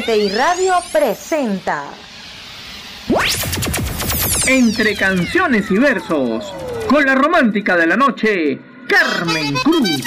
RTI Radio presenta Entre canciones y versos, con la romántica de la noche, Carmen Cruz.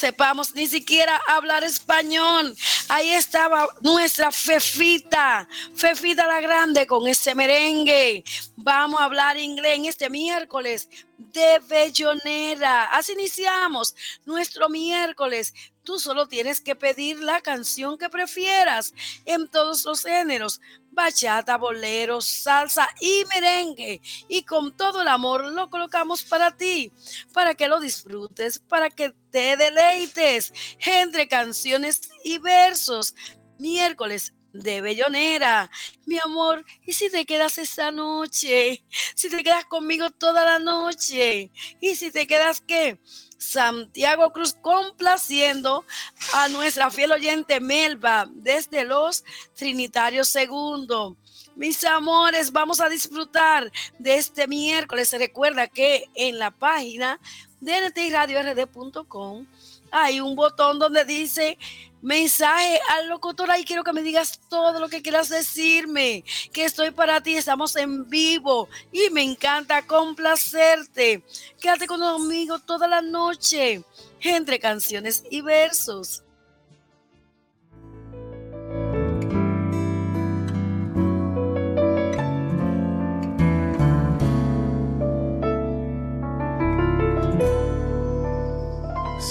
Sepamos ni siquiera hablar español. Ahí estaba nuestra Fefita, Fefita la Grande con este merengue. Vamos a hablar inglés en este miércoles de Bellonera. Así iniciamos nuestro miércoles Tú solo tienes que pedir la canción que prefieras en todos los géneros, bachata, bolero, salsa y merengue. Y con todo el amor lo colocamos para ti, para que lo disfrutes, para que te deleites entre canciones y versos. Miércoles de Bellonera. Mi amor, ¿y si te quedas esta noche? Si te quedas conmigo toda la noche. ¿Y si te quedas qué? Santiago Cruz complaciendo a nuestra fiel oyente Melba desde los Trinitarios Segundo. Mis amores, vamos a disfrutar de este miércoles. Recuerda que en la página de ntradiord.com hay un botón donde dice mensaje al locutor. Ahí quiero que me digas todo lo que quieras decirme, que estoy para ti, estamos en vivo y me encanta complacerte. Quédate conmigo toda la noche entre canciones y versos.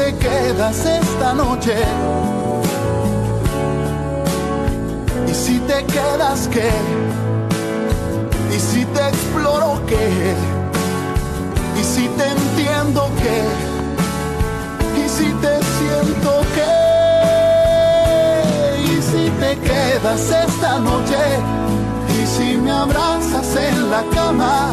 te quedas esta noche, y si te quedas qué, y si te exploro qué, y si te entiendo qué, y si te siento qué te quedas esta noche. Y si me abrazas en la cama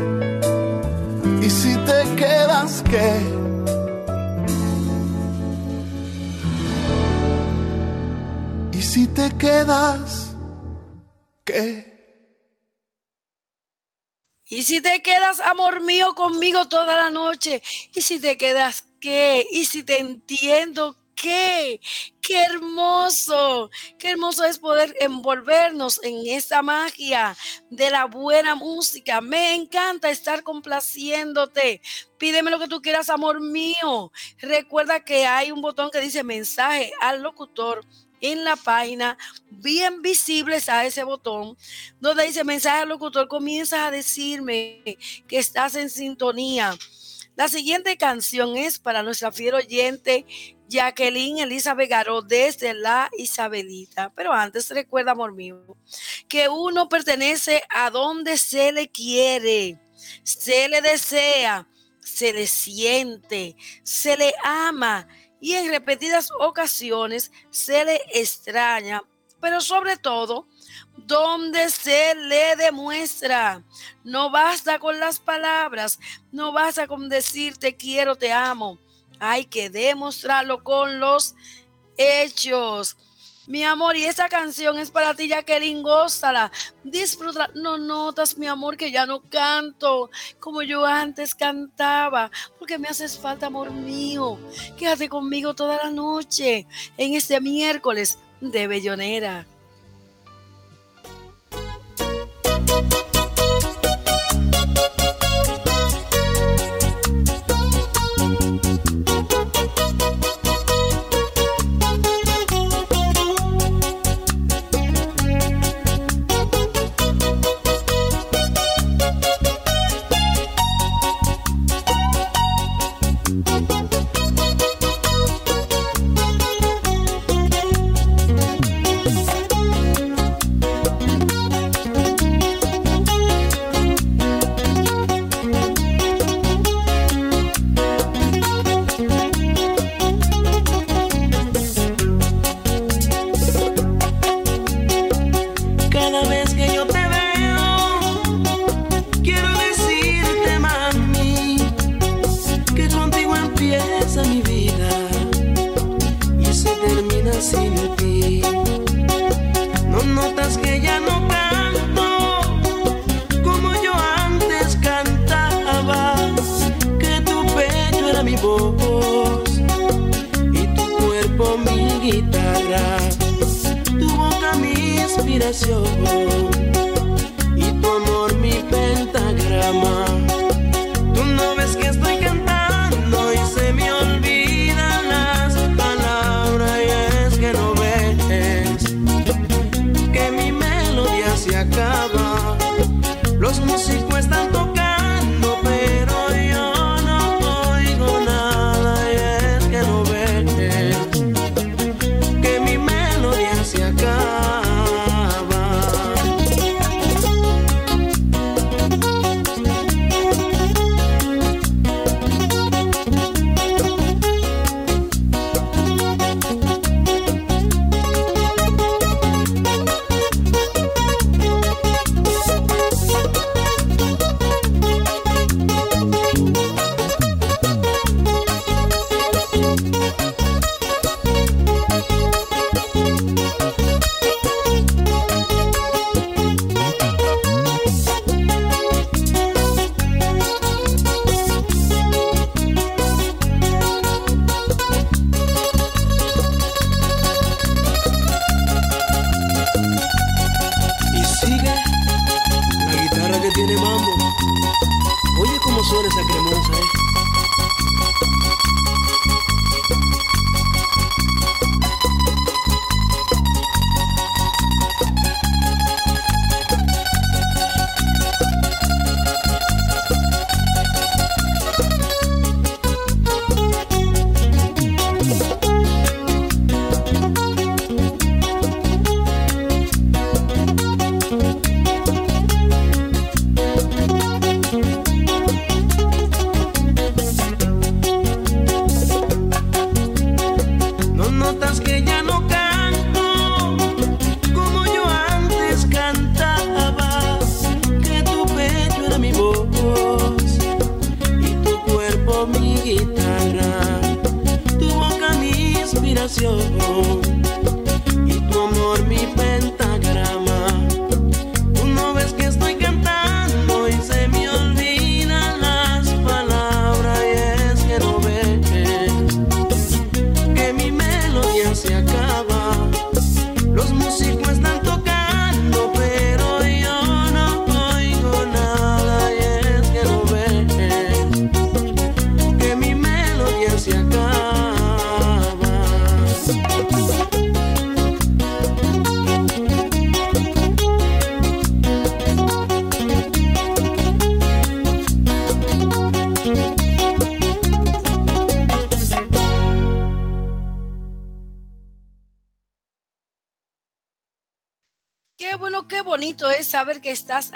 ¿Y si te quedas qué? ¿Y si te quedas qué? Y si te quedas, amor mío, conmigo toda la noche. Y si te quedas, ¿qué? Y si te entiendo, ¿qué? Qué hermoso, qué hermoso es poder envolvernos en esta magia de la buena música. Me encanta estar complaciéndote. Pídeme lo que tú quieras, amor mío. Recuerda que hay un botón que dice mensaje al locutor en la página, bien visibles a ese botón, donde dice mensaje al locutor, comienzas a decirme que estás en sintonía. La siguiente canción es para nuestra fiel oyente Jacqueline Elizabeth Garó desde la Isabelita. Pero antes recuerda, amor mío, que uno pertenece a donde se le quiere, se le desea, se le siente, se le ama y en repetidas ocasiones se le extraña, pero sobre todo donde se le demuestra. No basta con las palabras, no basta con decir te quiero, te amo. Hay que demostrarlo con los hechos. Mi amor, y esa canción es para ti, Jacqueline, gózala. Disfruta. No notas, mi amor, que ya no canto como yo antes cantaba, porque me haces falta, amor mío. Quédate conmigo toda la noche en este miércoles de Bellonera.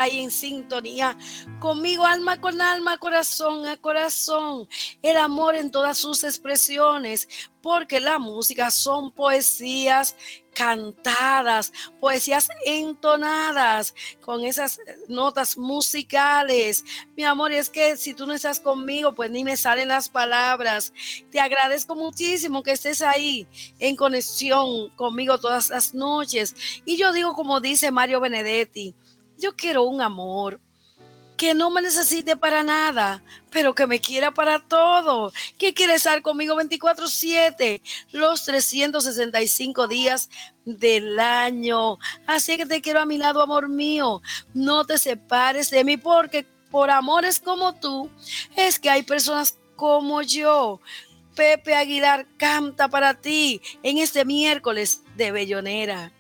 Ahí en sintonía conmigo, alma con alma, corazón a corazón. El amor en todas sus expresiones, porque la música son poesías cantadas, poesías entonadas con esas notas musicales. Mi amor, es que si tú no estás conmigo, pues ni me salen las palabras. Te agradezco muchísimo que estés ahí en conexión conmigo todas las noches. Y yo digo, como dice Mario Benedetti, yo quiero un amor que no me necesite para nada, pero que me quiera para todo, que quiere estar conmigo 24/7, los 365 días del año. Así que te quiero a mi lado, amor mío. No te separes de mí porque por amores como tú es que hay personas como yo. Pepe Aguilar canta para ti en este miércoles de Bellonera.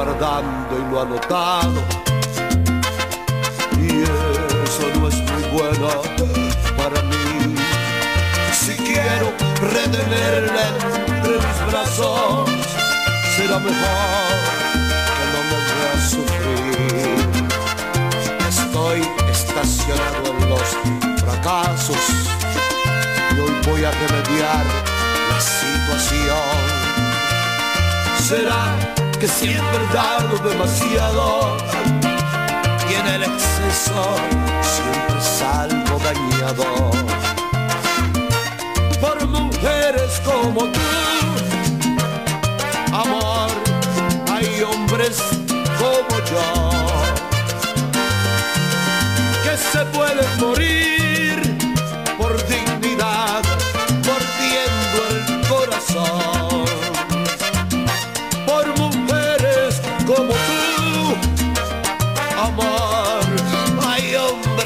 Acobardando y lo ha notado. Y eso no es muy bueno para mí. Si quiero retenerla entre mis brazos, será mejor que no me vea sufrir. Estoy estacionado en los fracasos y hoy voy a remediar la situación. Será que siempre dado demasiado y en el exceso siempre salgo dañado. Por mujeres como tú, amor, hay hombres como yo que se pueden morir por dignidad, mordiendo el corazón.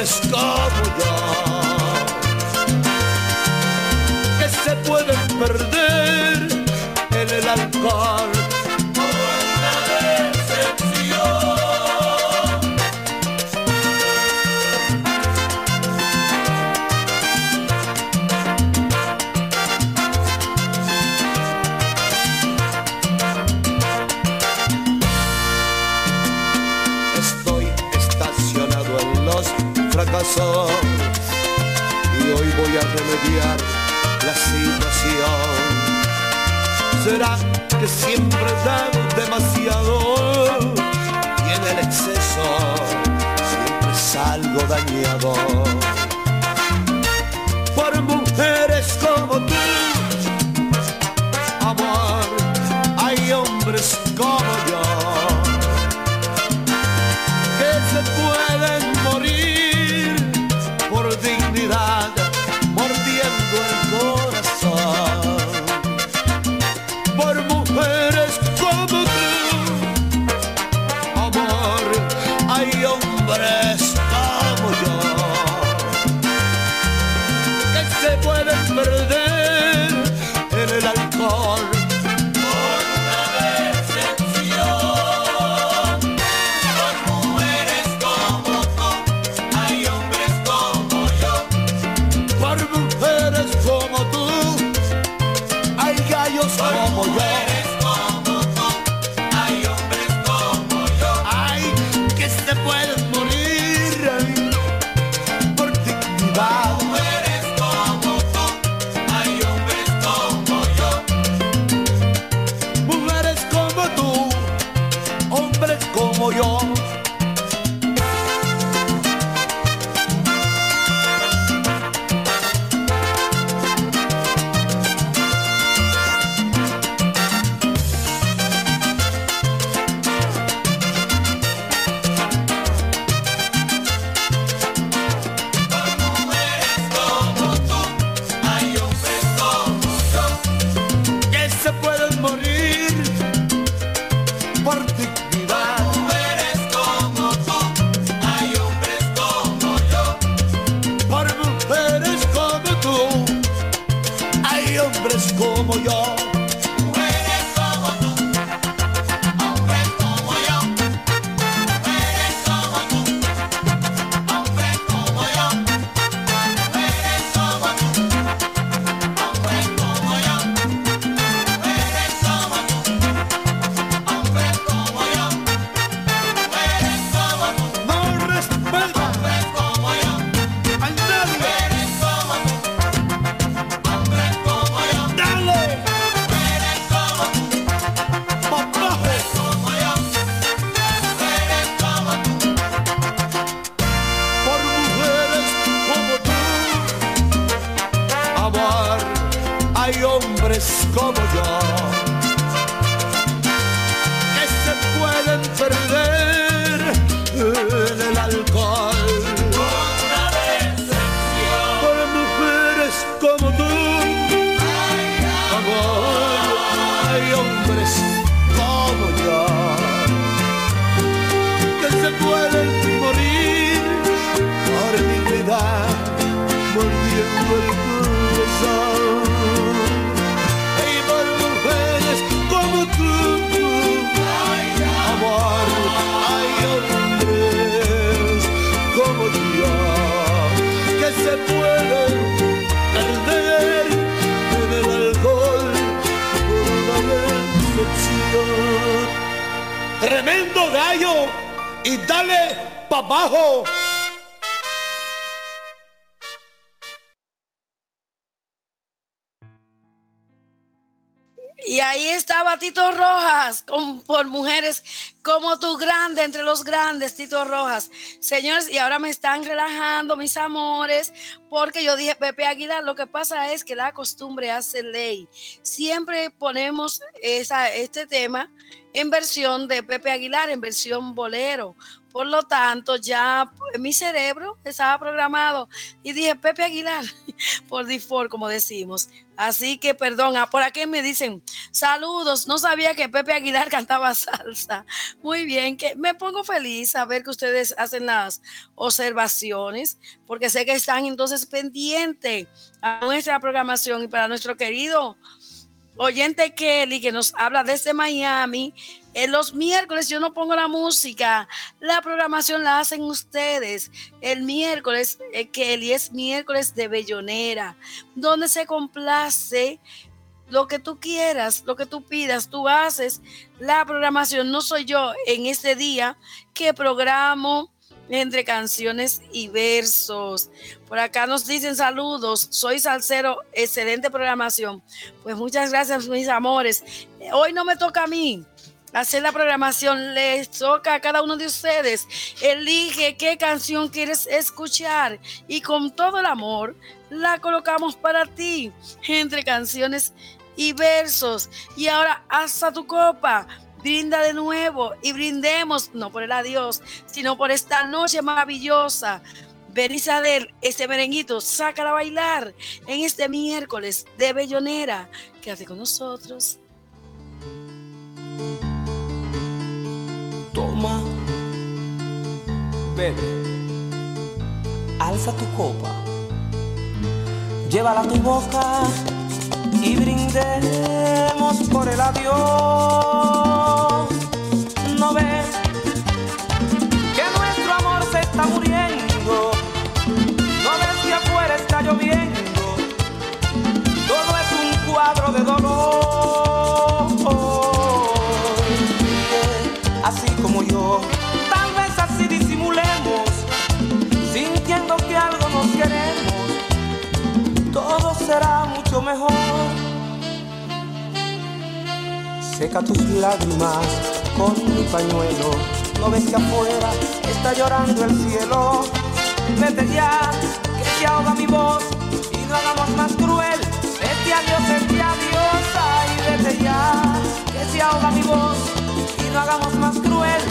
Hombres como demasiado y en el exceso siempre salgo dañado. twist. Y dale pa' abajo. Y ahí estaba Tito Rojas, con, por mujeres como tú grande, entre los grandes, Tito Rojas. Señores, y ahora me están relajando, mis amores, porque yo dije, Pepe Aguilar, lo que pasa es que la costumbre hace ley. Siempre ponemos esa, este tema en versión de Pepe Aguilar, en versión bolero. Por lo tanto, ya mi cerebro estaba programado y dije Pepe Aguilar por default, como decimos. Así que perdón, ah, por aquí me dicen saludos. No sabía que Pepe Aguilar cantaba salsa. Muy bien, que me pongo feliz a ver que ustedes hacen las observaciones, porque sé que están entonces pendientes a nuestra programación y para nuestro querido oyente Kelly que nos habla desde Miami. En los miércoles yo no pongo la música, la programación la hacen ustedes. El miércoles, eh, Kelly, es miércoles de Bellonera, donde se complace lo que tú quieras, lo que tú pidas, tú haces la programación. No soy yo en este día que programo entre canciones y versos. Por acá nos dicen saludos, soy salsero, excelente programación. Pues muchas gracias, mis amores. Hoy no me toca a mí hacer la programación, les toca a cada uno de ustedes. Elige qué canción quieres escuchar y con todo el amor la colocamos para ti entre canciones y versos. Y ahora hasta tu copa brinda de nuevo y brindemos, no por el adiós, sino por esta noche maravillosa. Ven Isabel, este merenguito, sácala a bailar en este miércoles de Bellonera. Quédate con nosotros. Toma, bebe, alza tu copa, llévala a tu boca y brindemos por el adiós. No ves que nuestro amor se está muriendo, no ves que afuera está lloviendo, todo es un cuadro de dolor. Así como yo, tal vez así disimulemos, sintiendo que algo nos queremos todo será mejor. Seca tus lágrimas con mi pañuelo. No ves que afuera está llorando el cielo. Vete ya, que se ahoga mi voz y no hagamos más cruel. Este adiós, este adiós, ay, vete ya, que se ahoga mi voz y no hagamos más cruel.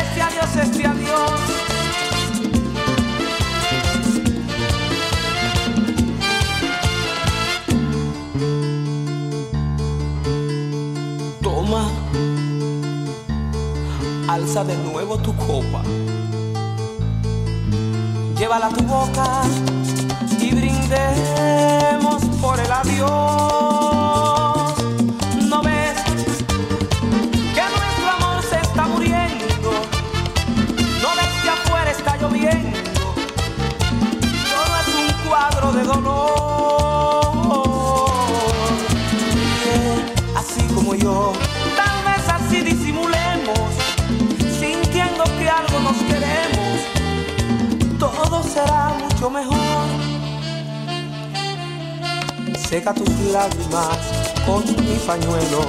Este adiós, este adiós. De nuevo tu copa, llévala a tu boca y brindemos por el adiós. Mucho mejor. Seca tus lágrimas con mi pañuelo.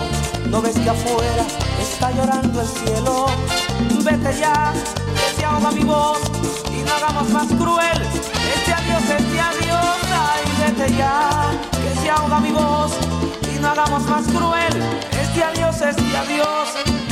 No ves que afuera está llorando el cielo. Vete ya, que se ahoga mi voz y no hagamos más cruel. Este adiós, este adiós, ay, vete ya, que se ahoga mi voz y no hagamos más cruel. Este adiós, este adiós.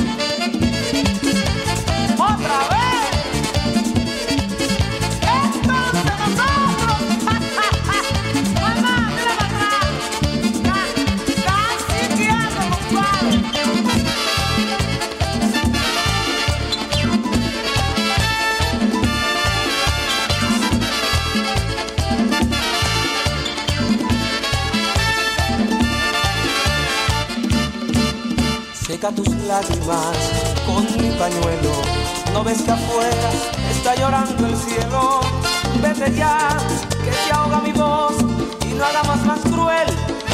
Tus lágrimas con mi pañuelo. No ves que afuera está llorando el cielo. Vete ya, que se ahoga mi voz y no hagamos más cruel.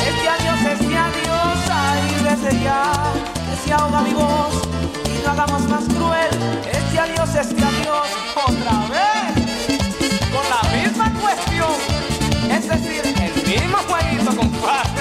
Este adiós, este adiós, ay, vete ya, que se ahoga mi voz y no hagamos más cruel este adiós, este adiós, otra vez, con la misma cuestión, es decir, el mismo jueguito, compadre.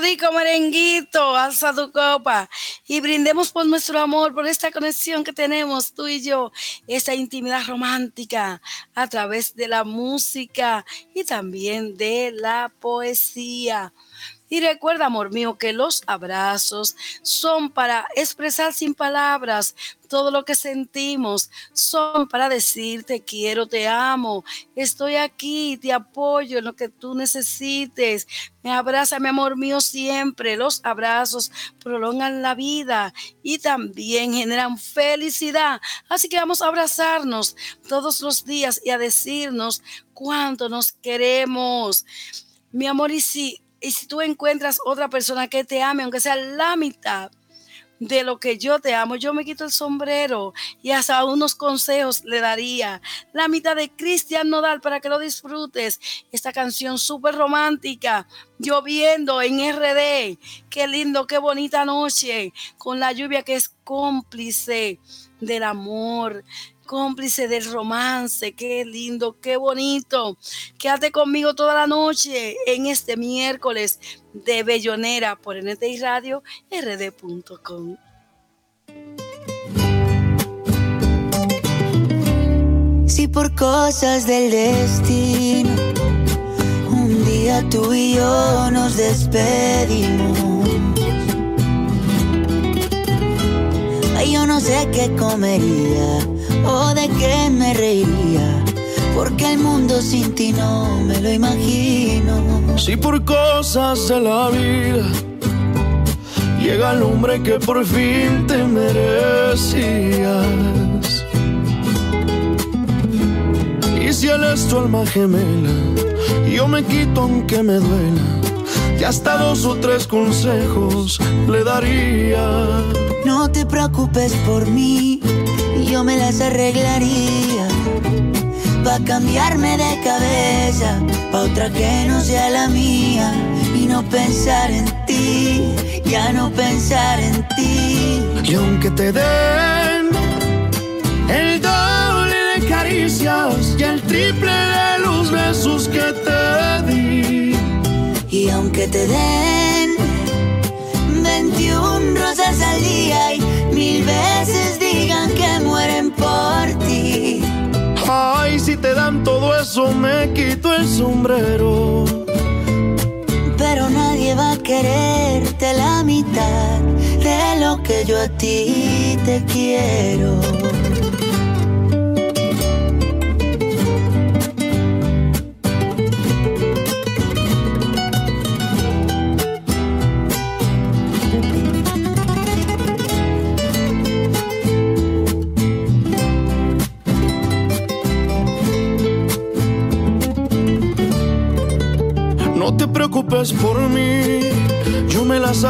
Rico merenguito, alza tu copa y brindemos por nuestro amor, por esta conexión que tenemos tú y yo, esta intimidad romántica a través de la música y también de la poesía. Y recuerda, amor mío, que los abrazos son para expresar sin palabras todo lo que sentimos, son para decir te quiero, te amo, estoy aquí, te apoyo en lo que tú necesites. Me abraza, mi amor mío, siempre. Los abrazos prolongan la vida y también generan felicidad. Así que vamos a abrazarnos todos los días y a decirnos cuánto nos queremos. Mi amor, y si y si tú encuentras otra persona que te ame, aunque sea la mitad de lo que yo te amo, yo me quito el sombrero y hasta unos consejos le daría. La mitad de Cristian Nodal para que lo disfrutes. Esta canción súper romántica, lloviendo en RD. Qué lindo, qué bonita noche, con la lluvia que es cómplice del amor cómplice del romance. Qué lindo, qué bonito. Quédate conmigo toda la noche en este miércoles de Bellonera por NTI Radio rd.com. Si por cosas del destino un día tú y yo nos despedimos. Ay, yo no sé qué comería o de qué me reiría, porque el mundo sin ti no me lo imagino. Si por cosas de la vida llega el hombre que por fin te merecías. Y si él es tu alma gemela, yo me quito aunque me duela. Y hasta dos o tres consejos le daría. No te preocupes por mí, yo me las arreglaría. Pa' cambiarme de cabeza, pa' otra que no sea la mía. Y no pensar en ti, ya no pensar en ti. Y aunque te den el doble de caricias y el triple de los besos que te di. Y aunque te den 21 rosas al día y mil veces digan que mueren por ti. Ay, si te dan todo eso, me quito el sombrero. Pero nadie va a quererte la mitad de lo que yo a ti te quiero.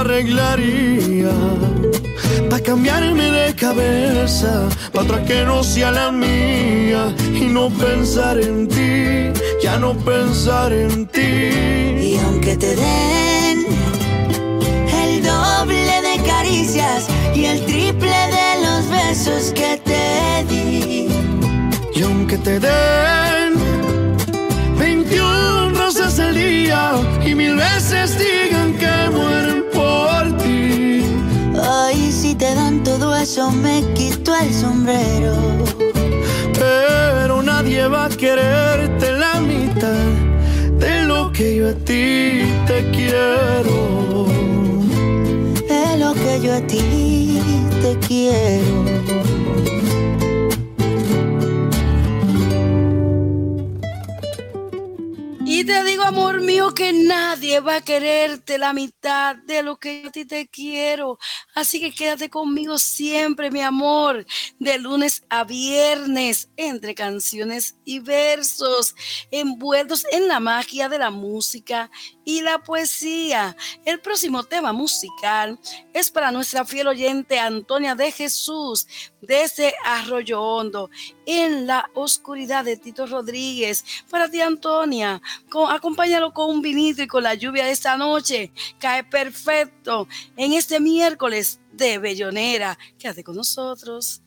Arreglaría. Pa' cambiarme de cabeza, pa' otra que no sea la mía. Y no pensar en ti, ya no pensar en ti. Y aunque te den el doble de caricias y el triple de los besos que te di. Y aunque te den 21 rosas al día y mil veces dan todo eso, me quito el sombrero. Pero nadie va a quererte la mitad de lo que yo a ti te quiero. De lo que yo a ti te quiero. Y te digo, amor mío, que nadie va a quererte la mitad de lo que yo a ti te quiero. Así que quédate conmigo siempre, mi amor, de lunes a viernes, entre canciones y versos, envueltos en la magia de la música y la poesía. El próximo tema musical es para nuestra fiel oyente Antonia de Jesús, desde Arroyo Hondo, en la oscuridad de Tito Rodríguez. Para ti, Antonia, acompáñalo con un vinito y con la lluvia de esta noche. Cae perfecto en este miércoles de Bellonera. Quédate con nosotros.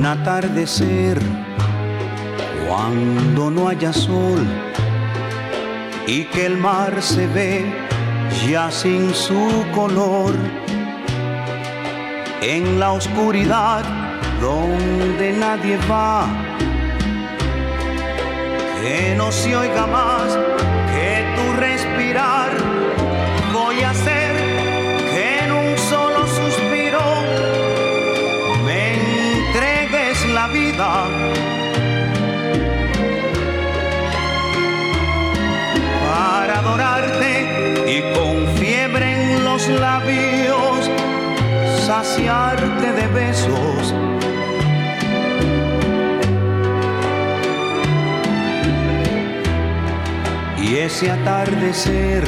Un atardecer cuando no haya sol y que el mar se ve ya sin su color. En la oscuridad donde nadie va que no se oiga más que tu respirar Para adorarte y con fiebre en los labios, saciarte de besos. Y ese atardecer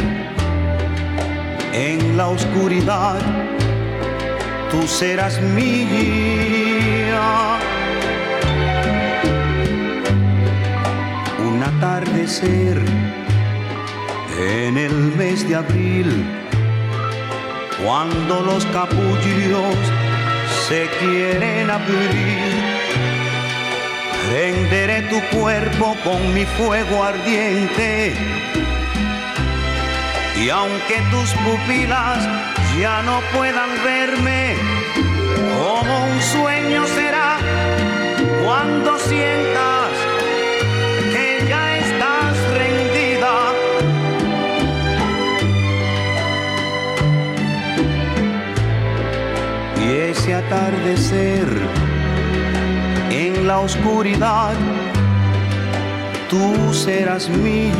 en la oscuridad, tú serás mía. Atardecer en el mes de abril, cuando los capullos se quieren abrir. Prenderé tu cuerpo con mi fuego ardiente y aunque tus pupilas ya no puedan verme, como un en la oscuridad, tú serás mía.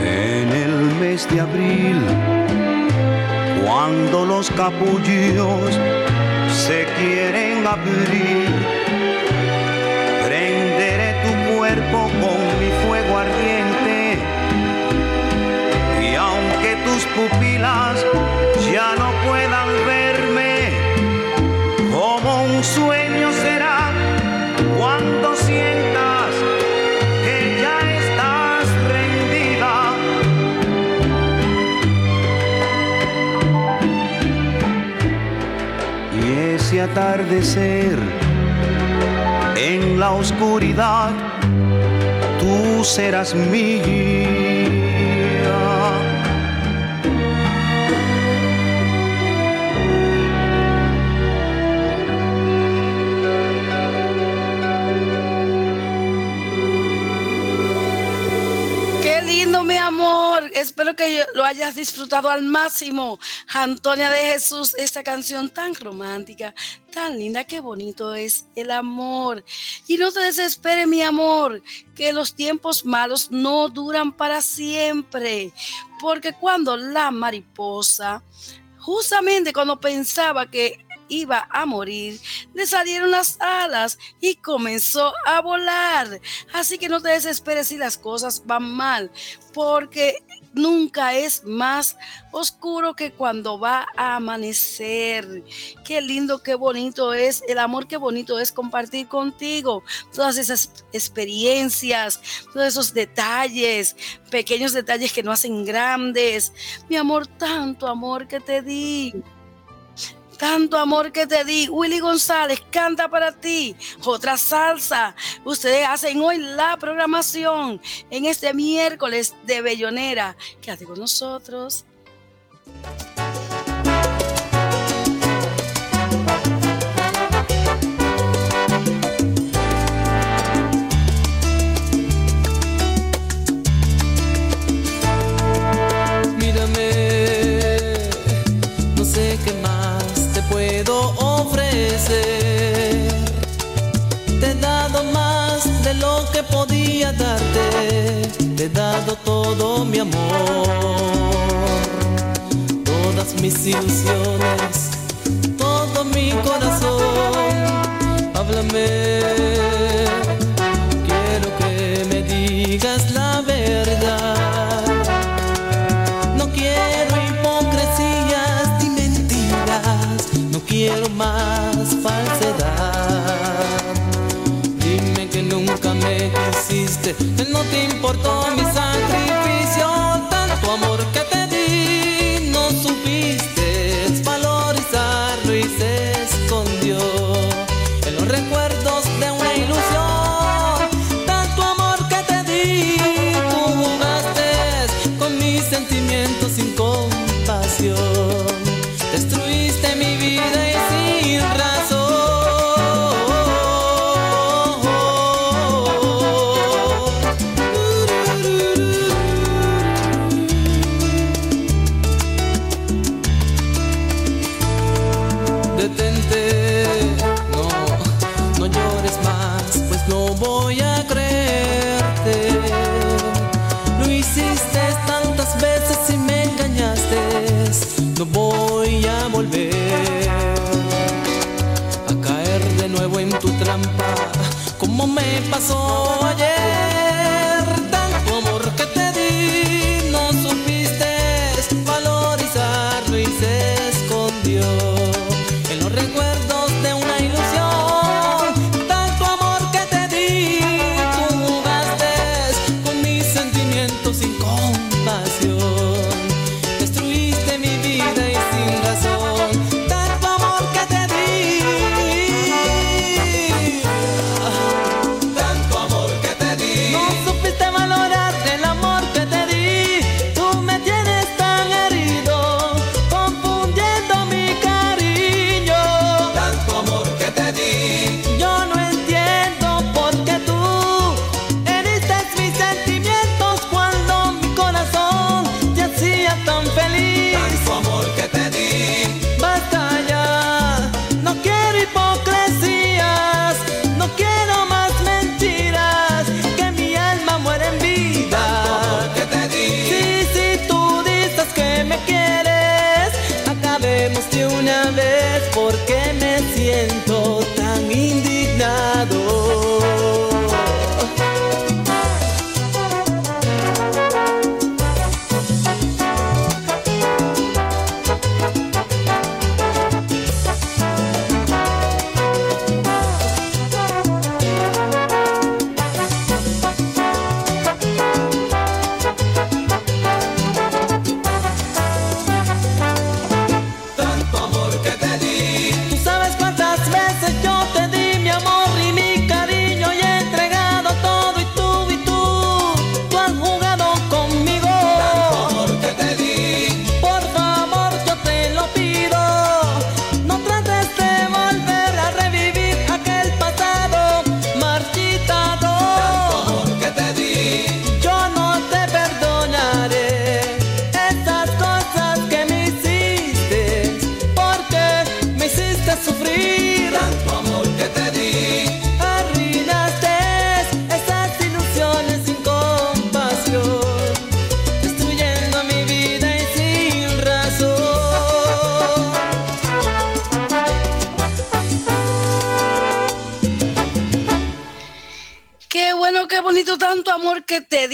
En el mes de abril, cuando los capullos se quieren abrir. Prenderé tu cuerpo con mi fuego ardiente y aunque tus pupilas ya no puedan verme, atardecer. En la oscuridad, tú serás mía. espero que lo hayas disfrutado al máximo. Antonia de Jesús, esta canción tan romántica, tan linda, qué bonito es el amor. Y no te desesperes, mi amor, que los tiempos malos no duran para siempre. Porque cuando la mariposa, justamente cuando pensaba que iba a morir, le salieron las alas y comenzó a volar. Así que no te desesperes si las cosas van mal, porque nunca es más oscuro que cuando va a amanecer. Qué lindo, qué bonito es el amor, qué bonito es compartir contigo todas esas experiencias, todos esos detalles, pequeños detalles que no hacen grandes. Mi amor, tanto amor que te di. Tanto amor que te di. Willy González canta para ti. Otra salsa. Ustedes hacen hoy la programación en este miércoles de Bellonera. Quédate con nosotros. Te he dado más de lo que podía darte. Te he dado todo mi amor, todas mis ilusiones, todo mi corazón. Que no te importó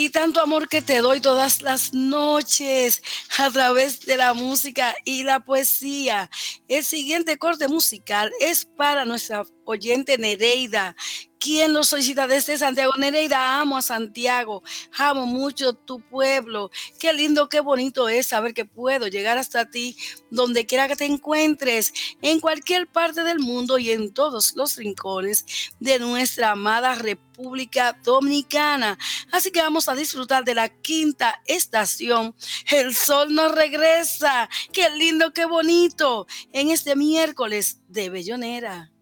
di, tanto amor que te doy todas las noches a través de la música y la poesía. El siguiente corte musical es para nuestra oyente Nereida, quien lo solicita desde Santiago. Nereida, amo a Santiago, amo mucho tu pueblo. Qué lindo, qué bonito es saber que puedo llegar hasta ti donde quiera que te encuentres, en cualquier parte del mundo y en todos los rincones de nuestra amada República Dominicana. Así que vamos a disfrutar de la quinta estación. El sol nos regresa. Qué lindo, qué bonito. En este miércoles de Bellonera.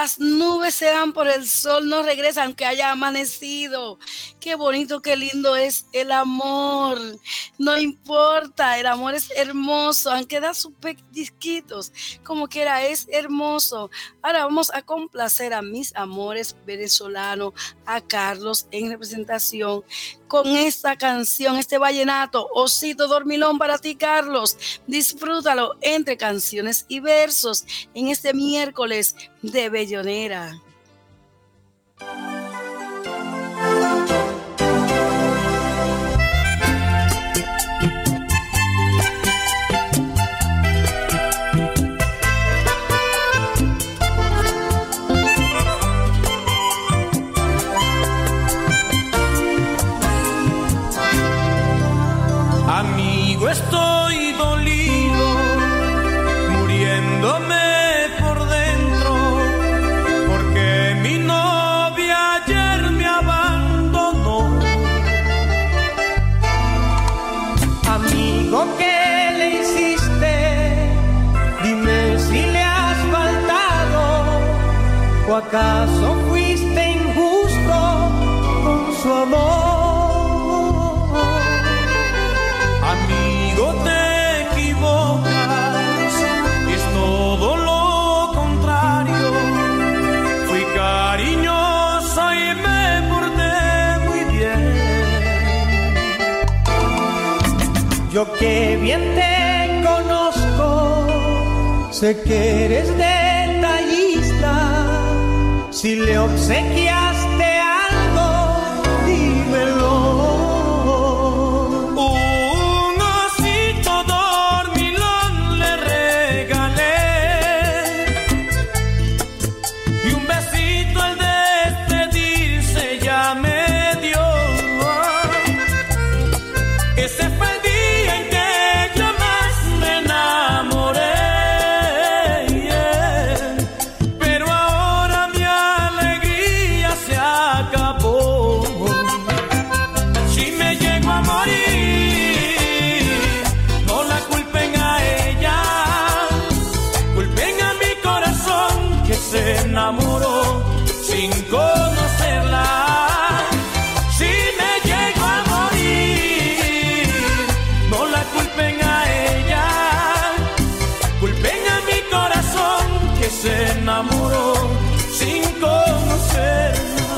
Las nubes se por el sol, no regresan aunque haya amanecido. Qué bonito, qué lindo es el amor. No importa, el amor es hermoso, aunque da sus disquitos, como quiera, es hermoso. Ahora vamos a complacer a mis amores venezolanos, a Carlos en representación con esta canción, este vallenato, Osito Dormilón para ti, Carlos. Disfrútalo entre canciones y versos en este miércoles de Bellonera. Bye. Sin conocerla. Si me llego a morir, no la culpen a ella. Culpen a mi corazón que se enamoró sin conocerla.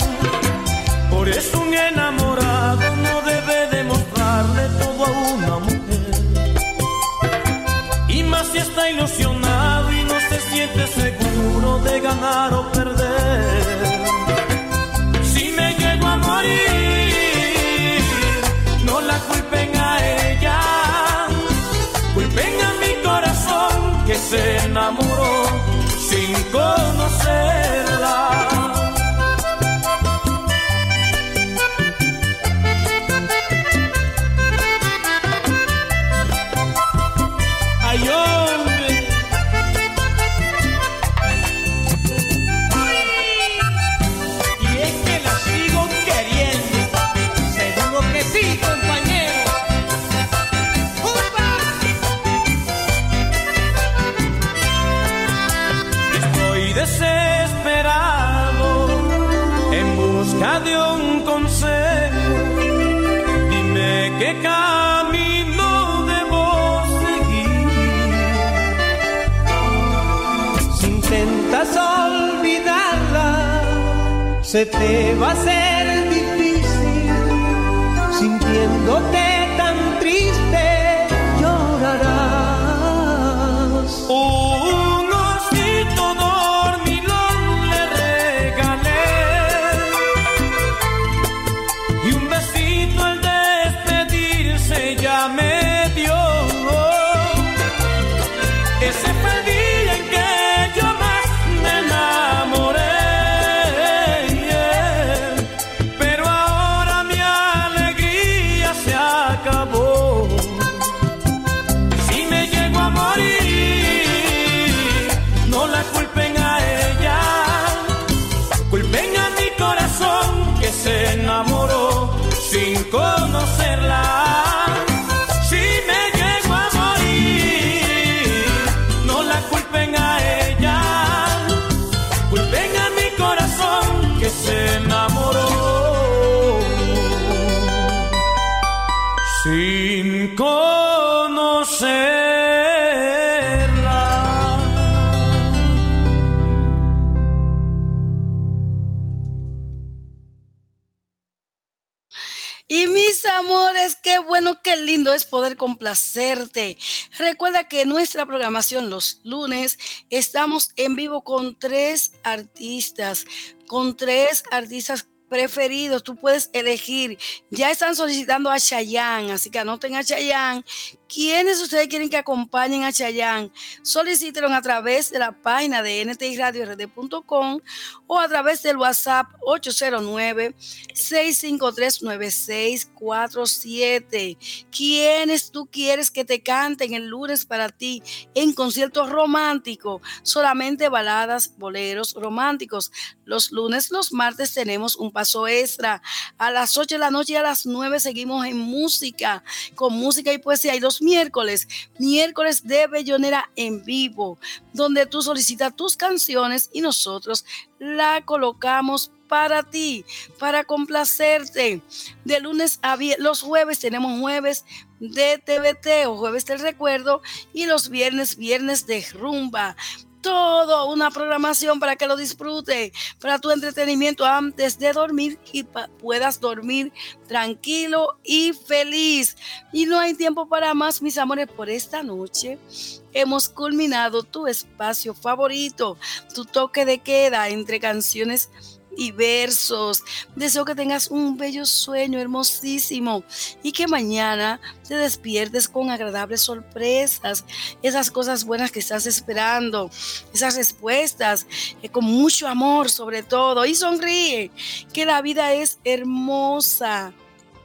Por eso un enamorado no debe demostrarle todo a una mujer. Y más si está ilusionado y no se siente seguro de ganar o perder. Se te va a lindo es poder complacerte. Recuerda que nuestra programación los lunes estamos en vivo con tres artistas, con tres artistas preferidos. Tú puedes elegir. Ya están solicitando a Chayanne, así que anoten a Chayanne. ¿Quiénes ustedes quieren que acompañen a Chayanne? Solicítenlo a través de la página de ntiradiord.com o a través del WhatsApp 809-653-9647. ¿Quiénes tú quieres que te canten el lunes para ti en conciertos románticos? Solamente baladas, boleros románticos. Los lunes, los martes tenemos un paso extra. A las 8 de la noche y a las 9 seguimos en música, con música y poesía. Hay dos miércoles, miércoles de Bellonera en vivo, donde tú solicitas tus canciones y nosotros la colocamos para ti, para complacerte. De lunes a viernes, los jueves tenemos jueves de TVT o jueves del recuerdo y los viernes, viernes de rumba todo una programación para que lo disfrute, para tu entretenimiento antes de dormir y puedas dormir tranquilo y feliz. Y no hay tiempo para más, mis amores, por esta noche. Hemos culminado tu espacio favorito, tu toque de queda entre canciones y versos. Deseo que tengas un bello sueño hermosísimo y que mañana te despiertes con agradables sorpresas, esas cosas buenas que estás esperando, esas respuestas, eh, con mucho amor sobre todo. Y sonríe, que la vida es hermosa.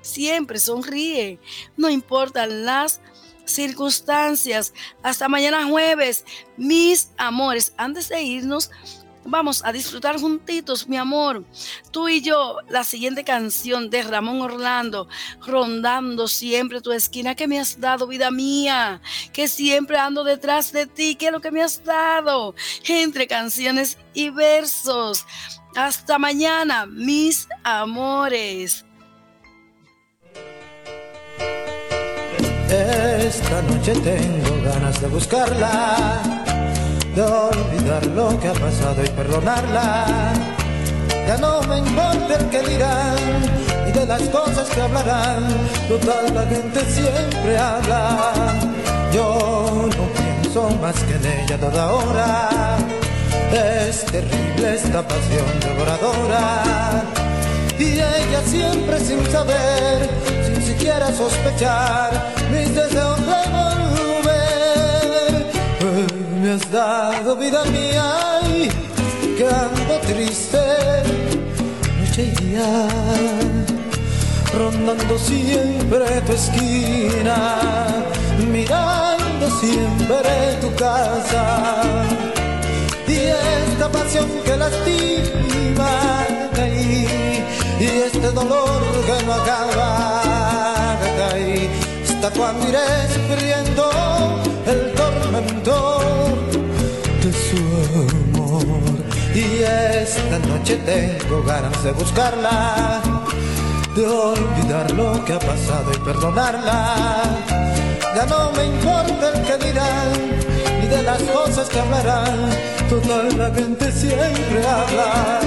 Siempre sonríe, no importan las circunstancias. Hasta mañana jueves, mis amores. Antes de irnos, Vamos a disfrutar juntitos, mi amor. Tú y yo, la siguiente canción de Ramón Orlando, rondando siempre tu esquina que me has dado, vida mía, que siempre ando detrás de ti, que es lo que me has dado, entre canciones y versos. Hasta mañana, mis amores. Esta noche tengo ganas de buscarla de olvidar lo que ha pasado y perdonarla. Ya no me importa el que dirán y de las cosas que hablarán. Total, la gente siempre habla. Yo no pienso más que en ella toda hora. Es terrible esta pasión devoradora. Y ella siempre sin saber, sin siquiera sospechar, mis deseos de has dado vida mía y que triste noche y día rondando siempre tu esquina mirando siempre tu casa y esta pasión que lastima y este dolor que no acaba hasta cuando iré sufriendo el tormento Y esta noche tengo ganas de buscarla, de olvidar lo que ha pasado y perdonarla. Ya no me importa el que dirán, ni de las cosas que hablarán, toda la siempre habla.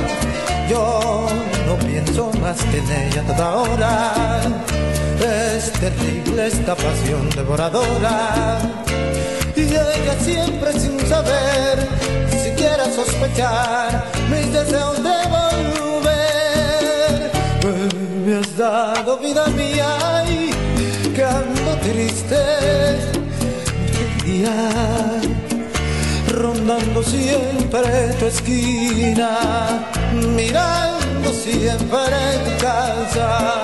Yo no pienso más que en ella toda hora. Es terrible esta pasión devoradora y ella siempre sin saber, sospechar mis deseos de volver. me has dado vida mía y que ando triste día, rondando siempre tu esquina, mirando siempre tu casa.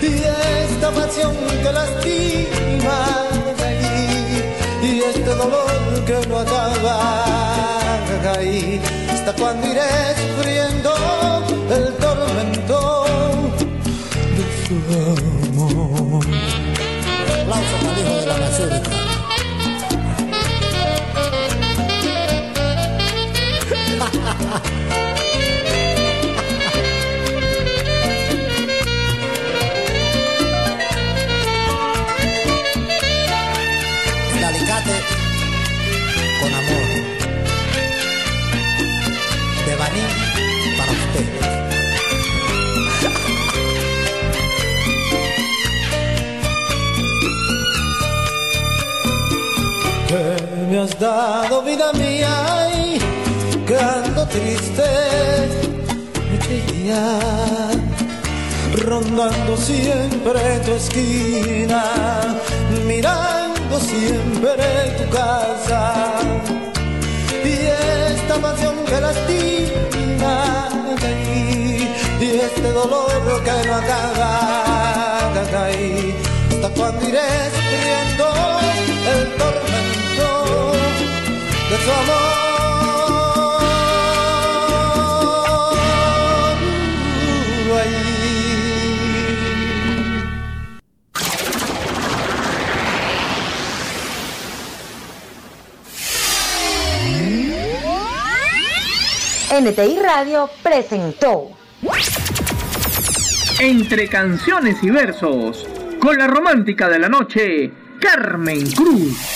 Y esta pasión que lastima y este dolor que no acaba ahí hasta cuando iré sufriendo el tormento de su amor. Aplauso para hijo de la me has dado vida mía y quedando triste noche y día, rondando siempre tu esquina, mirando siempre tu casa. Y esta pasión que este dolor que no acaba, cacaí. Hasta cuando iré estriando el tormento de su amor. NTI Radio presentó entre canciones y versos, con la romántica de la noche, Carmen Cruz.